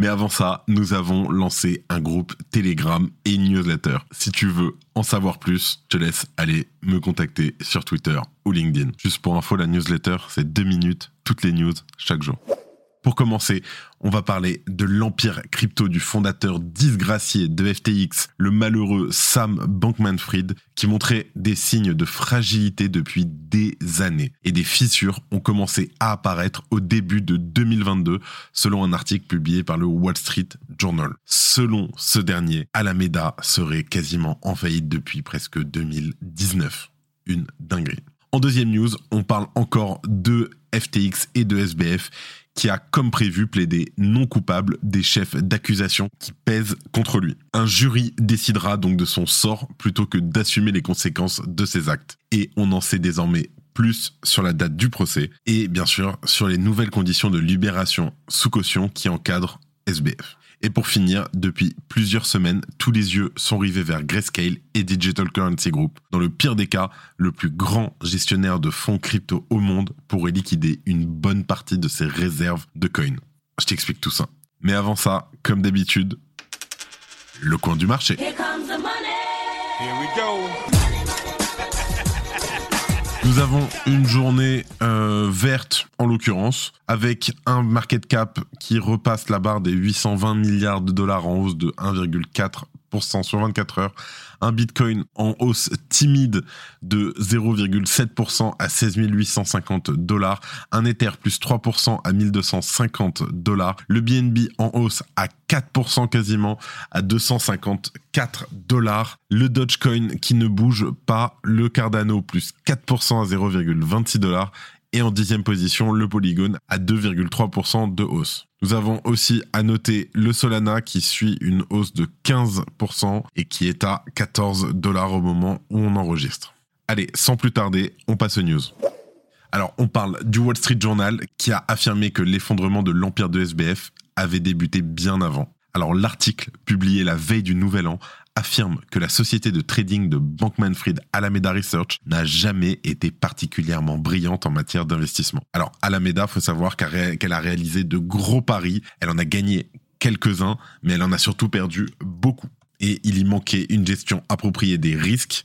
Mais avant ça, nous avons lancé un groupe Telegram et newsletter. Si tu veux en savoir plus, je te laisse aller me contacter sur Twitter ou LinkedIn. Juste pour info, la newsletter, c'est deux minutes, toutes les news chaque jour. Pour commencer, on va parler de l'empire crypto du fondateur disgracié de FTX, le malheureux Sam Bankman-Fried, qui montrait des signes de fragilité depuis des années. Et des fissures ont commencé à apparaître au début de 2022, selon un article publié par le Wall Street Journal. Selon ce dernier, Alameda serait quasiment en faillite depuis presque 2019. Une dinguerie. En deuxième news, on parle encore de FTX et de SBF qui a, comme prévu, plaidé non coupable des chefs d'accusation qui pèsent contre lui. Un jury décidera donc de son sort plutôt que d'assumer les conséquences de ses actes. Et on en sait désormais plus sur la date du procès et bien sûr sur les nouvelles conditions de libération sous caution qui encadrent SBF. Et pour finir, depuis plusieurs semaines, tous les yeux sont rivés vers Grayscale et Digital Currency Group. Dans le pire des cas, le plus grand gestionnaire de fonds crypto au monde pourrait liquider une bonne partie de ses réserves de coins. Je t'explique tout ça. Mais avant ça, comme d'habitude, le coin du marché. Here comes the money. Here we go. Nous avons une journée euh, verte en l'occurrence, avec un market cap qui repasse la barre des 820 milliards de dollars en hausse de 1,4% sur 24 heures, un Bitcoin en hausse timide de 0,7% à 16 850 dollars, un Ether plus 3% à 1250 dollars, le BNB en hausse à 4% quasiment à 254 dollars, le Dogecoin qui ne bouge pas, le Cardano plus 4% à 0,26 dollars et en dixième position le Polygon à 2,3% de hausse. Nous avons aussi à noter le Solana qui suit une hausse de 15% et qui est à 14 dollars au moment où on enregistre. Allez, sans plus tarder, on passe aux news. Alors, on parle du Wall Street Journal qui a affirmé que l'effondrement de l'empire de SBF avait débuté bien avant. Alors, l'article, publié la veille du Nouvel An, affirme que la société de trading de Bankman-Fried Alameda Research n'a jamais été particulièrement brillante en matière d'investissement. Alors Alameda, faut savoir qu'elle a réalisé de gros paris, elle en a gagné quelques-uns, mais elle en a surtout perdu beaucoup. Et il y manquait une gestion appropriée des risques,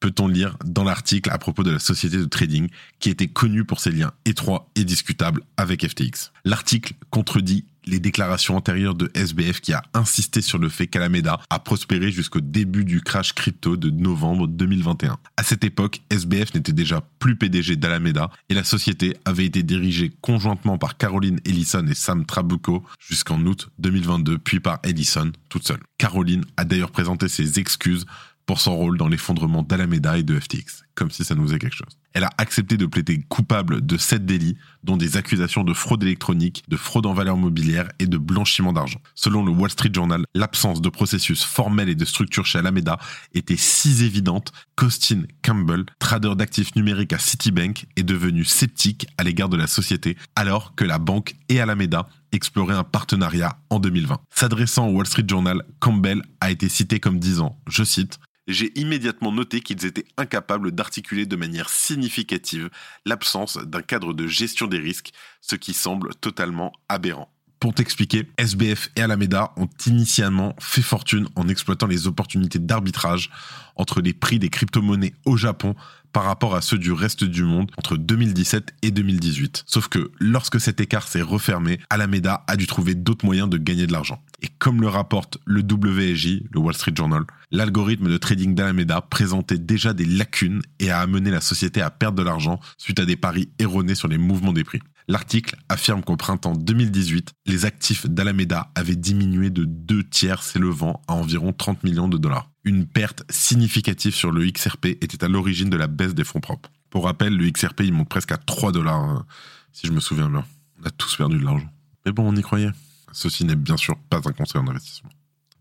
peut-on lire dans l'article à propos de la société de trading qui était connue pour ses liens étroits et discutables avec FTX. L'article contredit les déclarations antérieures de SBF qui a insisté sur le fait qu'Alameda a prospéré jusqu'au début du crash crypto de novembre 2021. À cette époque, SBF n'était déjà plus PDG d'Alameda et la société avait été dirigée conjointement par Caroline Ellison et Sam Trabucco jusqu'en août 2022, puis par Ellison toute seule. Caroline a d'ailleurs présenté ses excuses pour son rôle dans l'effondrement d'Alameda et de FTX, comme si ça nous faisait quelque chose. Elle a accepté de plaider coupable de sept délits, dont des accusations de fraude électronique, de fraude en valeur mobilière et de blanchiment d'argent. Selon le Wall Street Journal, l'absence de processus formel et de structure chez Alameda était si évidente qu'Austin Campbell, trader d'actifs numériques à Citibank, est devenu sceptique à l'égard de la société, alors que la banque et Alameda exploraient un partenariat en 2020. S'adressant au Wall Street Journal, Campbell a été cité comme disant, je cite, j'ai immédiatement noté qu'ils étaient incapables d'articuler de manière significative l'absence d'un cadre de gestion des risques, ce qui semble totalement aberrant. Pour t'expliquer, SBF et Alameda ont initialement fait fortune en exploitant les opportunités d'arbitrage entre les prix des crypto-monnaies au Japon par rapport à ceux du reste du monde entre 2017 et 2018. Sauf que lorsque cet écart s'est refermé, Alameda a dû trouver d'autres moyens de gagner de l'argent. Et comme le rapporte le WSJ, le Wall Street Journal, l'algorithme de trading d'Alameda présentait déjà des lacunes et a amené la société à perdre de l'argent suite à des paris erronés sur les mouvements des prix. L'article affirme qu'au printemps 2018, les actifs d'Alameda avaient diminué de deux tiers s'élevant à environ 30 millions de dollars. Une perte significative sur le XRP était à l'origine de la baisse des fonds propres. Pour rappel, le XRP, il monte presque à 3 dollars, hein, si je me souviens bien. On a tous perdu de l'argent. Mais bon, on y croyait. ceci n'est bien sûr pas un conseil en investissement.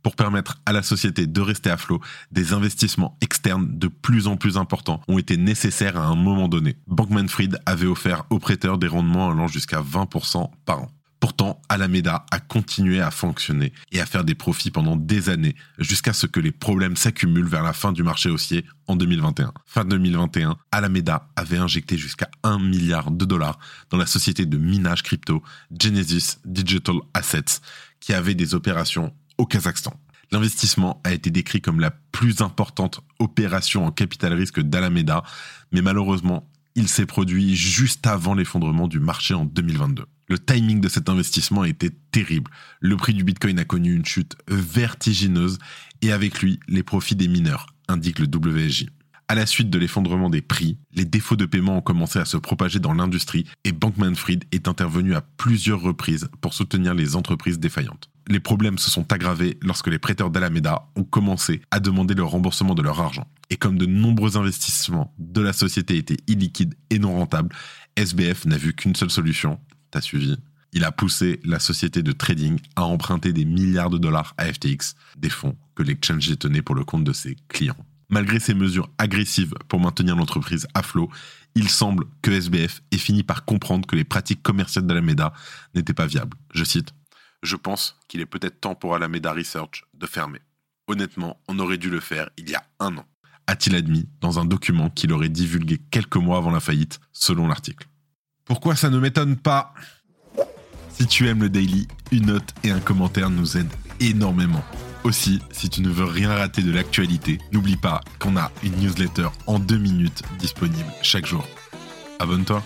Pour permettre à la société de rester à flot, des investissements externes de plus en plus importants ont été nécessaires à un moment donné. Bankman-Fried avait offert aux prêteurs des rendements allant jusqu'à 20% par an. Pourtant, Alameda a continué à fonctionner et à faire des profits pendant des années, jusqu'à ce que les problèmes s'accumulent vers la fin du marché haussier en 2021. Fin 2021, Alameda avait injecté jusqu'à 1 milliard de dollars dans la société de minage crypto Genesis Digital Assets, qui avait des opérations au Kazakhstan. L'investissement a été décrit comme la plus importante opération en capital risque d'Alameda, mais malheureusement, il s'est produit juste avant l'effondrement du marché en 2022. Le timing de cet investissement été terrible. Le prix du Bitcoin a connu une chute vertigineuse et avec lui les profits des mineurs, indique le WSJ. À la suite de l'effondrement des prix, les défauts de paiement ont commencé à se propager dans l'industrie et Bankman-Fried est intervenu à plusieurs reprises pour soutenir les entreprises défaillantes. Les problèmes se sont aggravés lorsque les prêteurs d'Alameda ont commencé à demander le remboursement de leur argent. Et comme de nombreux investissements de la société étaient illiquides et non rentables, SBF n'a vu qu'une seule solution, t'as suivi, il a poussé la société de trading à emprunter des milliards de dollars à FTX, des fonds que l'exchange détenait pour le compte de ses clients. Malgré ces mesures agressives pour maintenir l'entreprise à flot, il semble que SBF ait fini par comprendre que les pratiques commerciales d'Alameda n'étaient pas viables. Je cite Je pense qu'il est peut-être temps pour Alameda Research de fermer. Honnêtement, on aurait dû le faire il y a un an, a-t-il admis dans un document qu'il aurait divulgué quelques mois avant la faillite, selon l'article. Pourquoi ça ne m'étonne pas? Si tu aimes le daily, une note et un commentaire nous aident énormément. Aussi, si tu ne veux rien rater de l'actualité, n'oublie pas qu'on a une newsletter en deux minutes disponible chaque jour. Abonne-toi.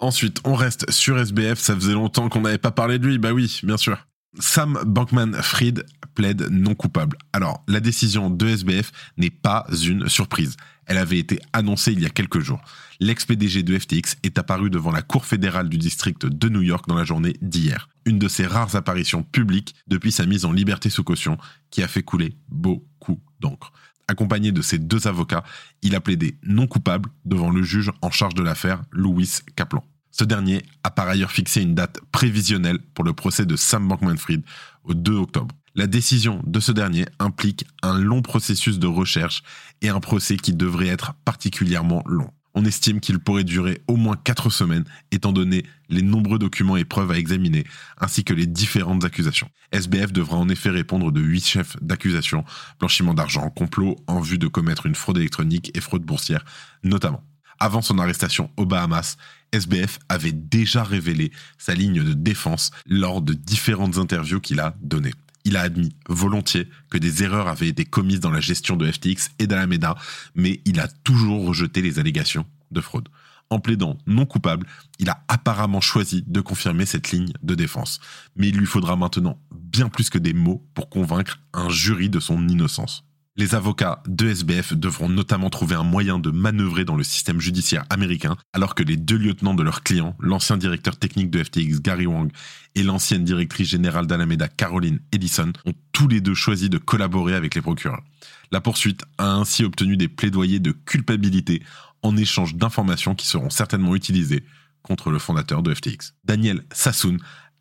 Ensuite, on reste sur SBF, ça faisait longtemps qu'on n'avait pas parlé de lui, bah oui, bien sûr. Sam Bankman-Fried plaide non coupable. Alors, la décision de SBF n'est pas une surprise. Elle avait été annoncée il y a quelques jours. L'ex-PDG de FTX est apparu devant la Cour fédérale du district de New York dans la journée d'hier. Une de ses rares apparitions publiques depuis sa mise en liberté sous caution qui a fait couler beaucoup d'encre. Accompagné de ses deux avocats, il a plaidé non coupable devant le juge en charge de l'affaire, Louis Kaplan. Ce dernier a par ailleurs fixé une date prévisionnelle pour le procès de Sam Bankman-Fried au 2 octobre. La décision de ce dernier implique un long processus de recherche et un procès qui devrait être particulièrement long. On estime qu'il pourrait durer au moins 4 semaines, étant donné les nombreux documents et preuves à examiner, ainsi que les différentes accusations. SBF devra en effet répondre de 8 chefs d'accusation, blanchiment d'argent, complot en vue de commettre une fraude électronique et fraude boursière, notamment. Avant son arrestation aux Bahamas, SBF avait déjà révélé sa ligne de défense lors de différentes interviews qu'il a données. Il a admis volontiers que des erreurs avaient été commises dans la gestion de FTX et d'Alameda, mais il a toujours rejeté les allégations de fraude. En plaidant non coupable, il a apparemment choisi de confirmer cette ligne de défense. Mais il lui faudra maintenant bien plus que des mots pour convaincre un jury de son innocence. Les avocats de SBF devront notamment trouver un moyen de manœuvrer dans le système judiciaire américain, alors que les deux lieutenants de leur client, l'ancien directeur technique de FTX Gary Wang et l'ancienne directrice générale d'Alameda Caroline Edison, ont tous les deux choisi de collaborer avec les procureurs. La poursuite a ainsi obtenu des plaidoyers de culpabilité en échange d'informations qui seront certainement utilisées contre le fondateur de FTX. Daniel Sassoon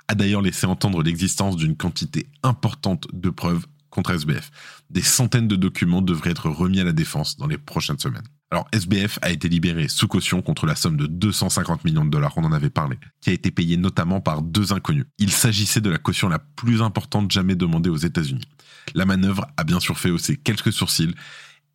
a d'ailleurs laissé entendre l'existence d'une quantité importante de preuves contre SBF. Des centaines de documents devraient être remis à la défense dans les prochaines semaines. Alors SBF a été libéré sous caution contre la somme de 250 millions de dollars, on en avait parlé, qui a été payée notamment par deux inconnus. Il s'agissait de la caution la plus importante jamais demandée aux États-Unis. La manœuvre a bien sûr fait hausser quelques sourcils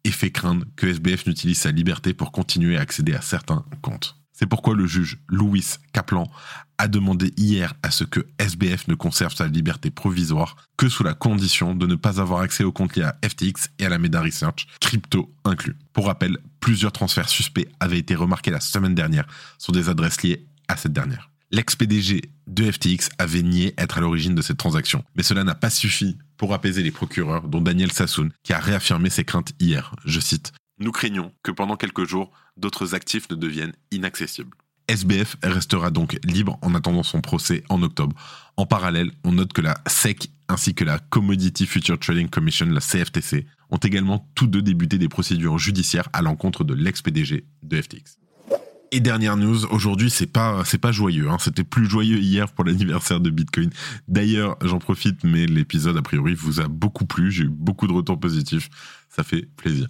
et fait craindre que SBF n'utilise sa liberté pour continuer à accéder à certains comptes. C'est pourquoi le juge Louis Kaplan a demandé hier à ce que SBF ne conserve sa liberté provisoire que sous la condition de ne pas avoir accès aux comptes liés à FTX et à la Meda Research, crypto inclus. Pour rappel, plusieurs transferts suspects avaient été remarqués la semaine dernière sur des adresses liées à cette dernière. L'ex-PDG de FTX avait nié être à l'origine de cette transaction, mais cela n'a pas suffi pour apaiser les procureurs, dont Daniel Sassoon, qui a réaffirmé ses craintes hier. Je cite Nous craignons que pendant quelques jours, d'autres actifs ne deviennent inaccessibles. SBF restera donc libre en attendant son procès en octobre. En parallèle, on note que la SEC ainsi que la Commodity Future Trading Commission, la CFTC, ont également tous deux débuté des procédures judiciaires à l'encontre de l'ex-PDG de FTX. Et dernière news, aujourd'hui c'est pas pas joyeux, hein. c'était plus joyeux hier pour l'anniversaire de Bitcoin. D'ailleurs, j'en profite, mais l'épisode a priori vous a beaucoup plu, j'ai eu beaucoup de retours positifs, ça fait plaisir.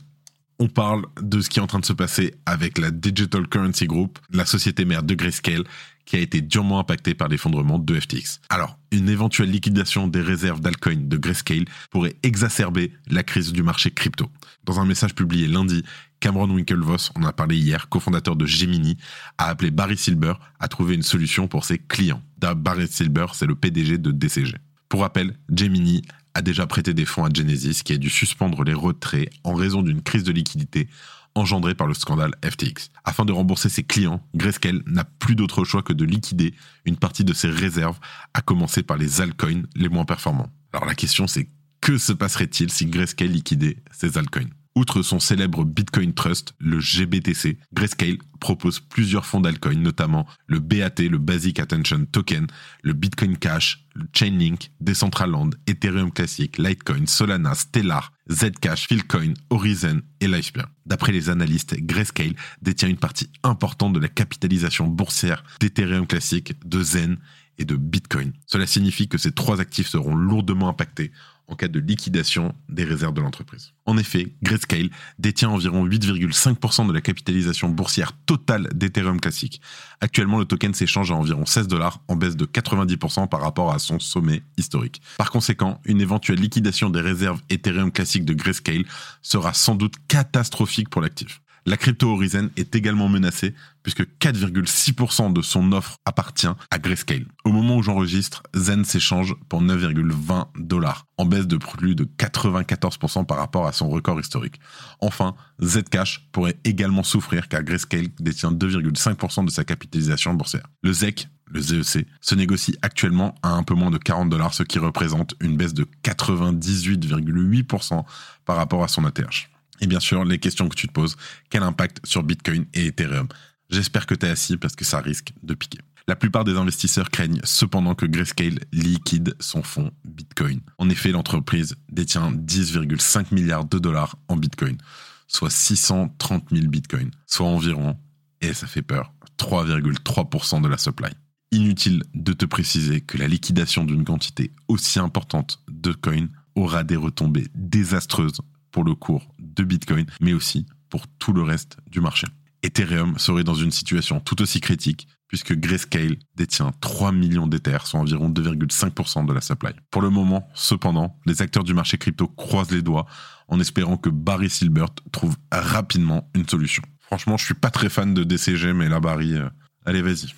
On parle de ce qui est en train de se passer avec la Digital Currency Group, la société mère de Grayscale, qui a été durement impactée par l'effondrement de FTX. Alors, une éventuelle liquidation des réserves d'altcoin de Grayscale pourrait exacerber la crise du marché crypto. Dans un message publié lundi, Cameron Winklevoss, on a parlé hier, cofondateur de Gemini, a appelé Barry Silber à trouver une solution pour ses clients. Barry Silber, c'est le PDG de DCG. Pour rappel, Gemini a déjà prêté des fonds à Genesis qui a dû suspendre les retraits en raison d'une crise de liquidité engendrée par le scandale FTX. Afin de rembourser ses clients, Grayscale n'a plus d'autre choix que de liquider une partie de ses réserves, à commencer par les altcoins les moins performants. Alors la question c'est que se passerait-il si Grayscale liquidait ses altcoins? Outre son célèbre Bitcoin Trust, le GBTC, Grayscale propose plusieurs fonds d'altcoins, notamment le BAT, le Basic Attention Token, le Bitcoin Cash, le Chainlink, Decentraland, Ethereum Classic, Litecoin, Solana, Stellar, Zcash, Philcoin, Horizon et Lifepeer. D'après les analystes, Grayscale détient une partie importante de la capitalisation boursière d'Ethereum Classic, de Zen et de Bitcoin. Cela signifie que ces trois actifs seront lourdement impactés en cas de liquidation des réserves de l'entreprise. En effet, Grayscale détient environ 8,5% de la capitalisation boursière totale d'Ethereum classique. Actuellement, le token s'échange à environ 16 dollars, en baisse de 90% par rapport à son sommet historique. Par conséquent, une éventuelle liquidation des réserves Ethereum classique de Grayscale sera sans doute catastrophique pour l'actif. La crypto Horizon est également menacée puisque 4,6% de son offre appartient à Grayscale. Au moment où j'enregistre, Zen s'échange pour 9,20 dollars, en baisse de plus de 94% par rapport à son record historique. Enfin, Zcash pourrait également souffrir car Grayscale détient 2,5% de sa capitalisation boursière. Le ZEC le ZEC, se négocie actuellement à un peu moins de 40 dollars, ce qui représente une baisse de 98,8% par rapport à son ATH. Et bien sûr, les questions que tu te poses, quel impact sur Bitcoin et Ethereum? J'espère que tu es assis parce que ça risque de piquer. La plupart des investisseurs craignent cependant que Grayscale liquide son fonds Bitcoin. En effet, l'entreprise détient 10,5 milliards de dollars en Bitcoin, soit 630 000 Bitcoins, soit environ, et ça fait peur, 3,3% de la supply. Inutile de te préciser que la liquidation d'une quantité aussi importante de coins aura des retombées désastreuses pour le cours de Bitcoin, mais aussi pour tout le reste du marché. Ethereum serait dans une situation tout aussi critique puisque Grayscale détient 3 millions d'Ethers, soit environ 2,5% de la supply. Pour le moment, cependant, les acteurs du marché crypto croisent les doigts en espérant que Barry Silbert trouve rapidement une solution. Franchement, je suis pas très fan de DCG, mais là, Barry, euh, allez, vas-y.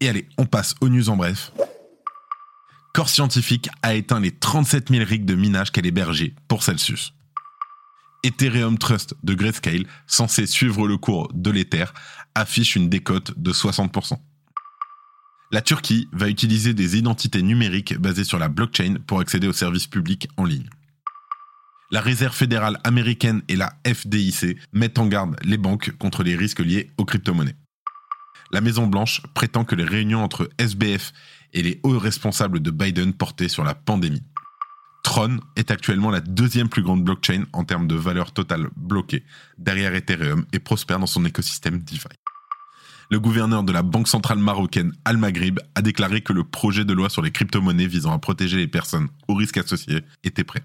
Et allez, on passe aux news en bref. Core Scientifique a éteint les 37 000 rigs de minage qu'elle hébergeait pour Celsius. Ethereum Trust de Grayscale, censé suivre le cours de l'Ether, affiche une décote de 60%. La Turquie va utiliser des identités numériques basées sur la blockchain pour accéder aux services publics en ligne. La Réserve fédérale américaine et la FDIC mettent en garde les banques contre les risques liés aux crypto-monnaies. La Maison Blanche prétend que les réunions entre SBF et les hauts responsables de Biden portaient sur la pandémie. Tron est actuellement la deuxième plus grande blockchain en termes de valeur totale bloquée, derrière Ethereum, et prospère dans son écosystème DeFi. Le gouverneur de la Banque centrale marocaine Al Maghrib a déclaré que le projet de loi sur les crypto-monnaies visant à protéger les personnes au risque associé était prêt.